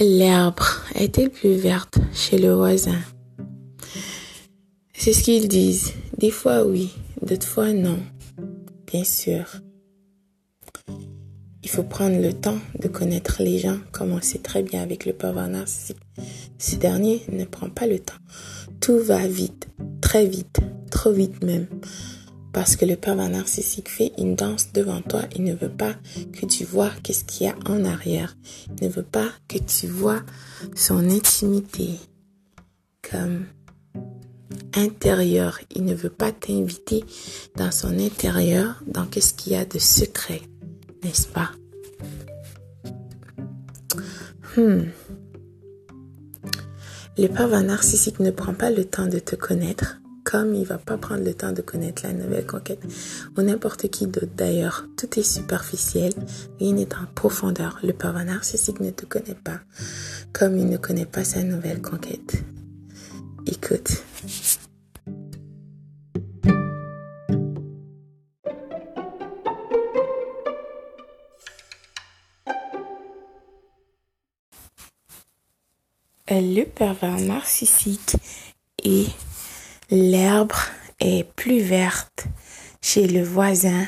L'herbe est-elle plus verte chez le voisin? C'est ce qu'ils disent. Des fois oui, d'autres fois non. Bien sûr. Il faut prendre le temps de connaître les gens, comme on sait très bien avec le pervers narcissique. Ce dernier ne prend pas le temps. Tout va vite, très vite, trop vite même. Parce que le pervers narcissique fait une danse devant toi. Il ne veut pas que tu vois qu'est-ce qu'il y a en arrière. Il ne veut pas que tu vois son intimité comme intérieur. Il ne veut pas t'inviter dans son intérieur, dans qu'est-ce qu'il y a de secret, n'est-ce pas? Hmm. Le pervers narcissique ne prend pas le temps de te connaître comme il va pas prendre le temps de connaître la nouvelle conquête ou n'importe qui d'autre d'ailleurs. Tout est superficiel, rien n'est en profondeur. Le pervers narcissique ne te connaît pas comme il ne connaît pas sa nouvelle conquête. Écoute. Le pervers narcissique est L'herbe est plus verte chez le voisin,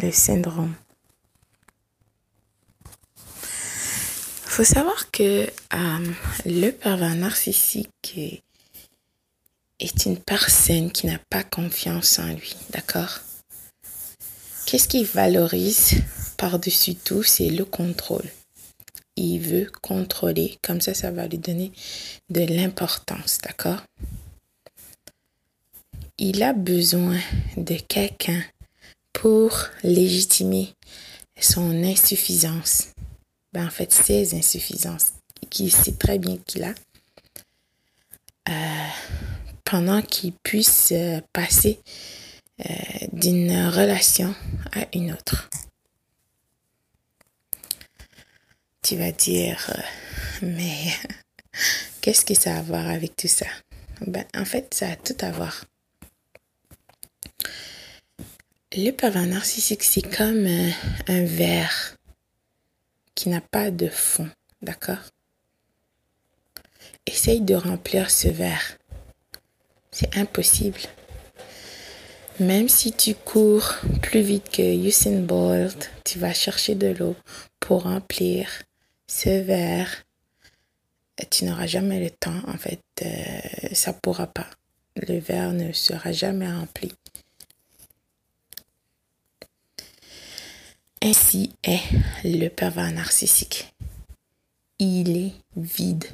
le syndrome. faut savoir que euh, le pervers narcissique est une personne qui n'a pas confiance en lui, d'accord? Qu'est-ce qu'il valorise par-dessus tout? C'est le contrôle. Il veut contrôler, comme ça, ça va lui donner de l'importance, d'accord? Il a besoin de quelqu'un pour légitimer son insuffisance. Ben, en fait, ses insuffisances, qu'il sait très bien qu'il a, euh, pendant qu'il puisse euh, passer euh, d'une relation à une autre. Tu vas dire, mais qu'est-ce que ça a à voir avec tout ça? Ben, en fait, ça a tout à voir. Le pervers narcissique, c'est comme un, un verre qui n'a pas de fond, d'accord? Essaye de remplir ce verre. C'est impossible. Même si tu cours plus vite que Usain Bolt, tu vas chercher de l'eau pour remplir ce verre. Tu n'auras jamais le temps, en fait, euh, ça pourra pas. Le verre ne sera jamais rempli. Ainsi est le pervers narcissique. Il est vide.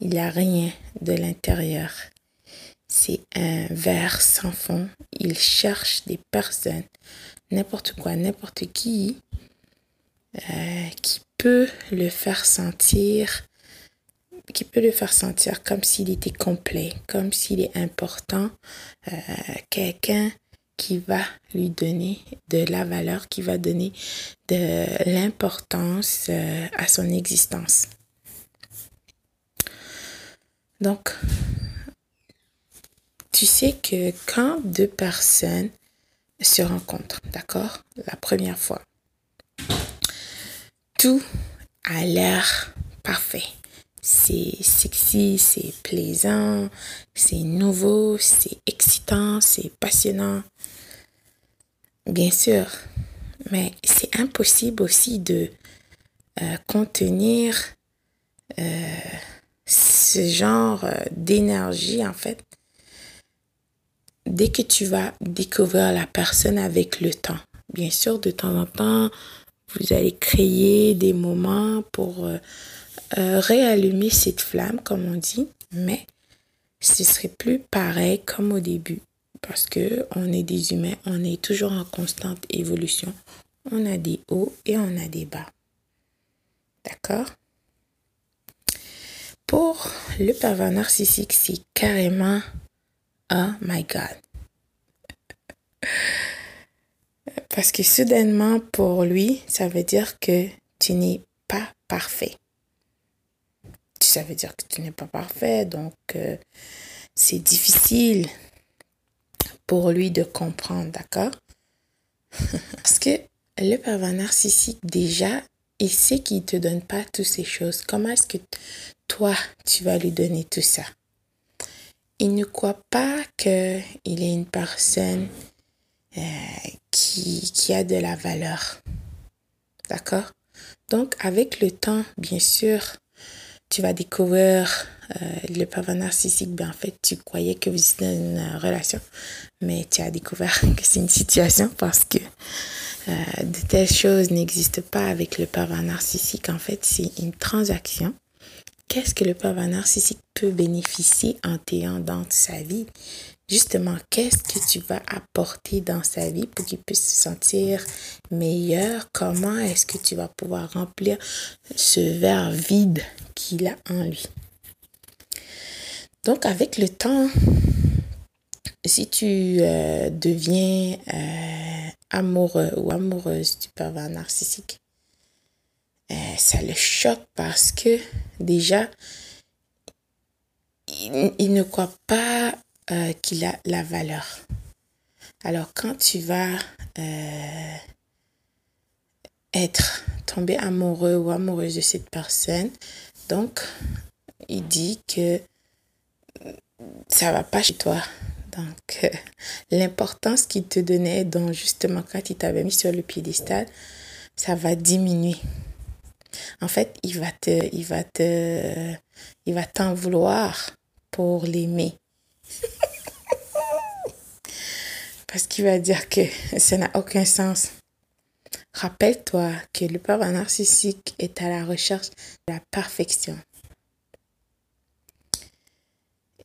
Il n'y a rien de l'intérieur. C'est un verre sans fond. Il cherche des personnes, n'importe quoi, n'importe qui, euh, qui peut le faire sentir, qui peut le faire sentir comme s'il était complet, comme s'il est important, euh, quelqu'un qui va lui donner de la valeur, qui va donner de l'importance euh, à son existence. Donc, tu sais que quand deux personnes se rencontrent, d'accord, la première fois, tout a l'air parfait. C'est sexy, c'est plaisant, c'est nouveau, c'est excitant, c'est passionnant. Bien sûr, mais c'est impossible aussi de euh, contenir euh, ce genre euh, d'énergie en fait. Dès que tu vas découvrir la personne avec le temps, bien sûr, de temps en temps, vous allez créer des moments pour réallumer cette flamme, comme on dit, mais ce serait plus pareil comme au début parce que on est des humains, on est toujours en constante évolution. On a des hauts et on a des bas. D'accord? Pour le pervers narcissique, c'est carrément Oh my God. Parce que soudainement, pour lui, ça veut dire que tu n'es pas parfait. Ça veut dire que tu n'es pas parfait, donc euh, c'est difficile pour lui de comprendre, d'accord? Parce que le pervers narcissique, déjà, il sait qu'il ne te donne pas toutes ces choses. Comment est-ce que toi, tu vas lui donner tout ça? Il ne croit pas qu'il est une personne euh, qui, qui a de la valeur. D'accord? Donc, avec le temps, bien sûr, tu vas découvrir euh, le pervers narcissique. Ben, en fait, tu croyais que vous étiez dans une relation, mais tu as découvert que c'est une situation parce que euh, de telles choses n'existent pas avec le pervers narcissique. En fait, c'est une transaction. Qu'est-ce que le pervers narcissique peut bénéficier en t'ayant dans sa vie? Justement, qu'est-ce que tu vas apporter dans sa vie pour qu'il puisse se sentir meilleur? Comment est-ce que tu vas pouvoir remplir ce verre vide? Qu'il a en lui? Donc, avec le temps, si tu euh, deviens euh, amoureux ou amoureuse du pervers narcissique, euh, ça le choque parce que déjà, il, ne croit pas qu'il a la valeur. Alors quand tu vas être tombé amoureux ou amoureuse de cette personne, donc il dit que ça va pas chez toi. Donc, euh, l'importance qu'il te donnait, donc justement quand il t'avait mis sur le piédestal, ça va diminuer. En fait, il va te, il va te, il va t'en vouloir pour l'aimer. Parce qu'il va dire que ça n'a aucun sens. Rappelle-toi que le pervers narcissique est à la recherche de la perfection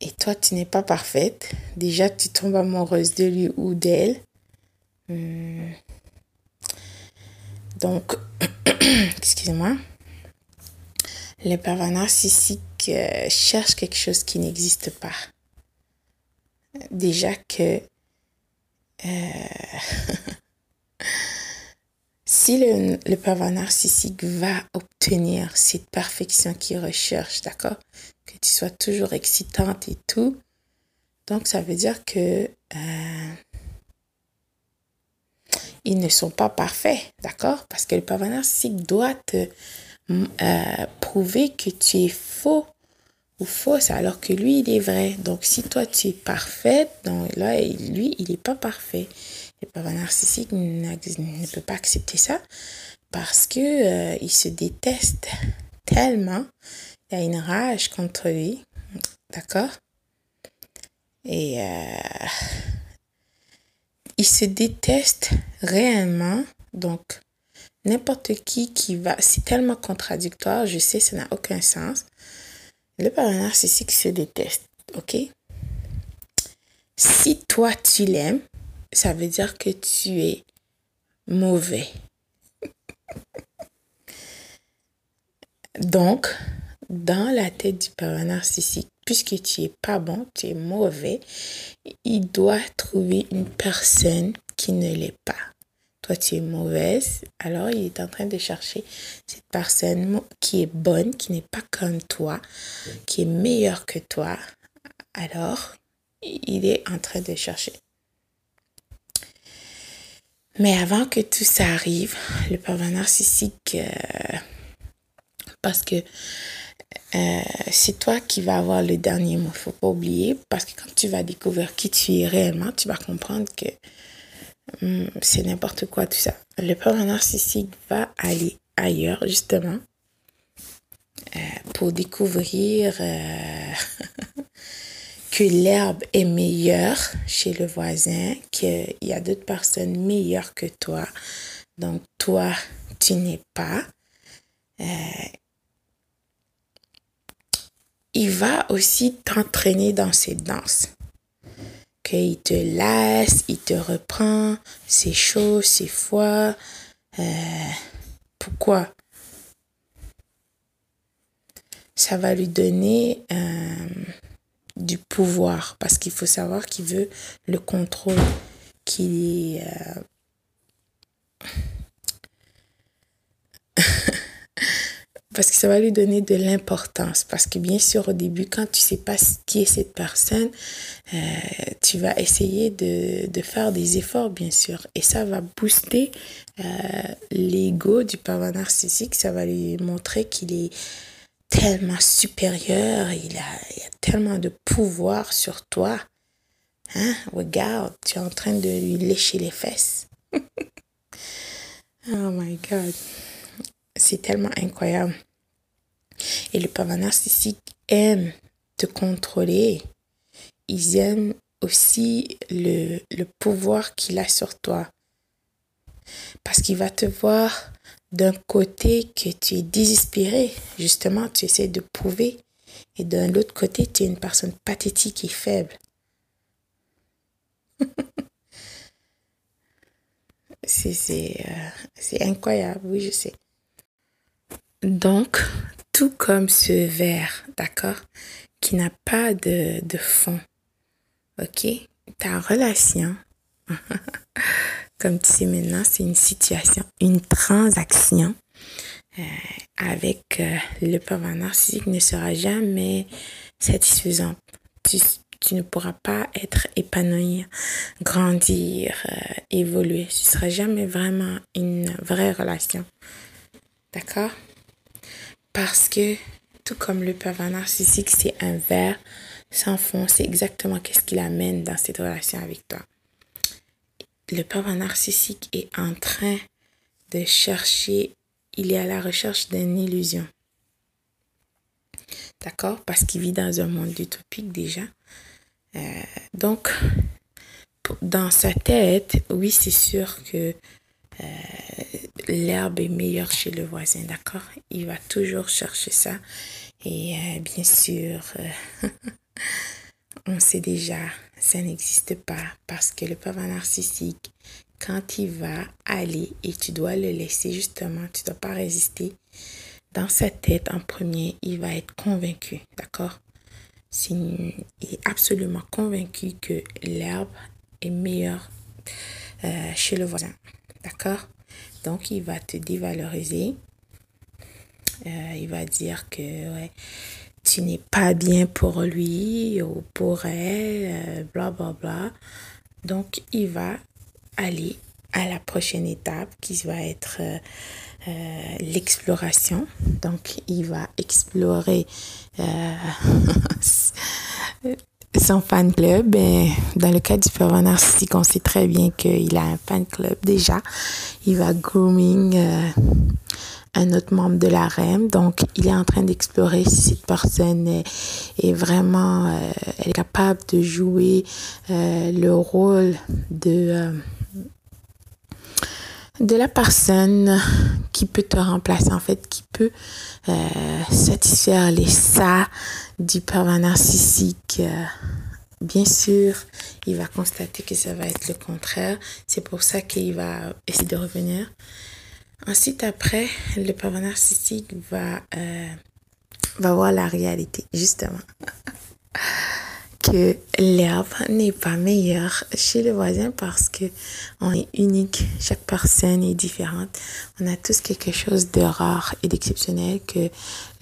et toi tu n'es pas parfaite, déjà tu tombes amoureuse de lui ou d'elle. Hmm. Donc, excusez-moi, les pervers narcissiques euh, cherchent quelque chose qui n'existe pas. Déjà que euh, si le, le pervers narcissique va obtenir cette perfection qu'il recherche, d'accord Que tu sois toujours excitante et tout. Donc, ça veut dire que euh, ils ne sont pas parfaits, d'accord Parce que le pervers narcissique doit te euh, prouver que tu es faux ou fausse alors que lui, il est vrai. Donc, si toi, tu es parfaite, donc là, lui, il n'est pas parfait. Le pervers narcissique ne peut pas accepter ça parce que euh, il se déteste tellement. Il a une rage contre lui. D'accord? Et euh, il se déteste réellement. Donc, n'importe qui qui va... C'est tellement contradictoire. Je sais, ça n'a aucun sens. Le pervers narcissique se déteste. OK? Si toi, tu l'aimes, ça veut dire que tu es mauvais. Donc, dans la tête du pervers narcissique, puisque tu es pas bon, tu es mauvais, il doit trouver une personne qui ne l'est pas. Toi, tu es mauvaise, alors il est en train de chercher cette personne qui est bonne, qui n'est pas comme toi, qui est meilleure que toi. Alors, il est en train de chercher. Mais avant que tout ça arrive, le pervers narcissique, euh, parce que euh, c'est toi qui vas avoir le dernier mot, faut pas oublier, parce que quand tu vas découvrir qui tu es réellement, tu vas comprendre que hmm, c'est n'importe quoi tout ça. Le pervers narcissique va aller ailleurs, justement, euh, pour découvrir que l'herbe est meilleure chez le voisin, qu'il y a d'autres personnes meilleures que toi. Donc toi, tu n'es pas. Euh, il va aussi t'entraîner dans ses danses. Qu'il te laisse, il te reprend, c'est chaud, c'est froid. Euh, pourquoi? Ça va lui donner... Euh, du pouvoir parce qu'il faut savoir qu'il veut le contrôle qu'il euh, parce que ça va lui donner de l'importance. Parce que bien sûr, au début, quand tu sais pas qui est cette personne, euh, tu vas essayer de, de, faire des efforts, bien sûr. Et ça va booster euh, l'ego du pervers narcissique. Ça va lui montrer qu'il est tellement supérieur, il a, tellement de pouvoir sur toi. Hein? Regarde, tu es en train de lui lécher les fesses. oh my God. C'est tellement incroyable. Et le pervers narcissique aime te contrôler. Ils aiment aussi le, le pouvoir qu'il a sur toi. Parce qu'il va te voir d'un côté que tu es désespéré, justement, tu essaies de prouver. Et d'un autre côté, tu es une personne pathétique et faible. c'est euh, incroyable, oui, je sais. Donc, tout comme ce verre, d'accord, qui n'a pas de, de fond, ok, ta relation, comme tu sais maintenant, c'est une situation, une transaction euh, avec euh, le pervers narcissique ne sera jamais satisfaisante. Tu, ne pourras pas être épanoui, grandir, euh, évoluer. Ce sera jamais vraiment une vraie relation. D'accord? Parce que, tout comme le pervers narcissique, c'est un verre sans fond, c'est exactement qu'est-ce qu'il amène dans cette relation avec toi. Le pervers narcissique est en train de chercher, il est à la recherche d'une illusion. D'accord? Parce qu'il vit dans un monde utopique déjà. Euh, donc, dans sa tête, oui, c'est sûr que euh, l'herbe est meilleure chez le voisin, d'accord? Il va toujours chercher ça. Et euh, bien sûr, on sait déjà, ça n'existe pas parce que le pervers narcissique, quand il va aller et tu dois le laisser justement, tu ne dois pas résister, dans sa tête en premier, il va être convaincu, d'accord? Il est absolument convaincu que l'herbe est meilleure chez le voisin. D'accord? Donc, il va te dévaloriser. Euh, il va dire que ouais, tu n'es pas bien pour lui ou pour elle, bla bla bla. Donc, il va aller à la prochaine étape qui va être euh, euh, l'exploration. Donc, il va explorer son fan club, ben, dans le cas du pervers narcissique, on sait très bien qu'il a un fan club déjà. Il va grooming euh, un autre membre de la REM. Donc, il est en train d'explorer si cette personne est, vraiment euh, capable de jouer euh, le rôle de de la personne qui peut te remplacer, en fait, qui peut euh, satisfaire les ça du pervers narcissique. Euh, bien sûr, il va constater que ça va être le contraire. C'est pour ça qu'il va essayer de revenir. Ensuite, après, le pervers narcissique va, euh, va voir la réalité, justement. que l'herbe n'est pas meilleure chez le voisin parce que on est unique, chaque personne est différente. On a tous quelque chose de rare et d'exceptionnel que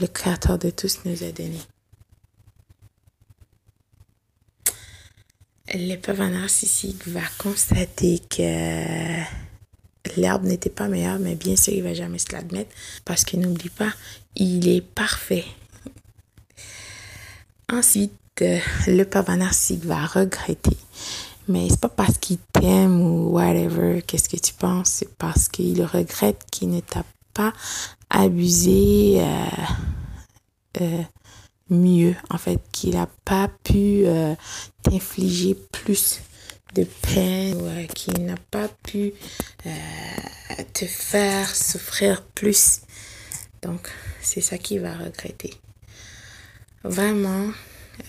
le créateur de tous nous a donné. Le pervers narcissique va constater que l'herbe n'était pas meilleure, mais bien sûr, il va jamais se l'admettre parce que n'oublie pas, il est parfait. Ensuite, le pervers narcissique va regretter. Mais c'est pas parce qu'il t'aime ou whatever, qu'est-ce que tu penses, c'est parce qu'il regrette qu'il ne t'a pas abusé euh, euh, mieux, en fait, qu'il n'a pas pu euh, t'infliger plus de peine, ou qu'il n'a pas pu te faire souffrir plus. Donc, c'est ça qu'il va regretter. Vraiment,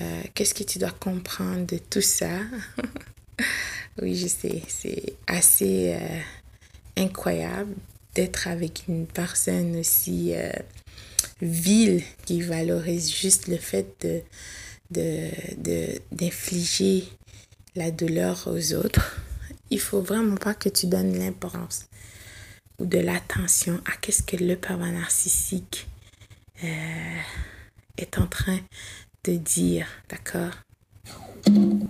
euh, qu'est-ce que tu dois comprendre de tout ça? Oui, je sais, c'est assez euh, incroyable d'être avec une personne aussi euh, vile qui valorise juste le fait de, d'infliger la douleur aux autres. Il faut vraiment pas que tu donnes l'importance ou de l'attention à qu'est-ce que le pervers narcissique euh, est en train de dire, d'accord? Il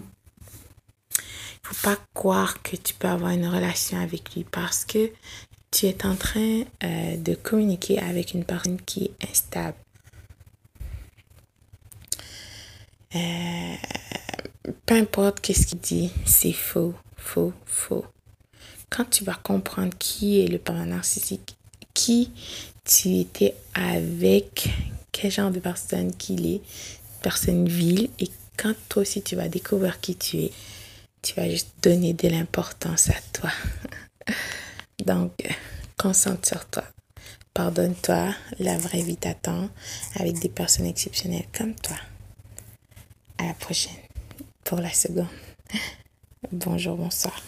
faut pas croire que tu peux avoir une relation avec lui parce que tu es en train euh, de communiquer avec une personne qui est instable. Euh, peu importe qu'est-ce qu'il dit, c'est faux, faux, faux. Quand tu vas comprendre qui est le parent narcissique, qui tu étais avec, quel genre de personne qu'il est, personne vile, et quand toi aussi tu vas découvrir qui tu es, tu vas juste donner de l'importance à toi. Donc, concentre sur toi. Pardonne-toi, la vraie vie t'attend avec des personnes exceptionnelles comme toi. À la prochaine pour la seconde. Bonjour, bonsoir.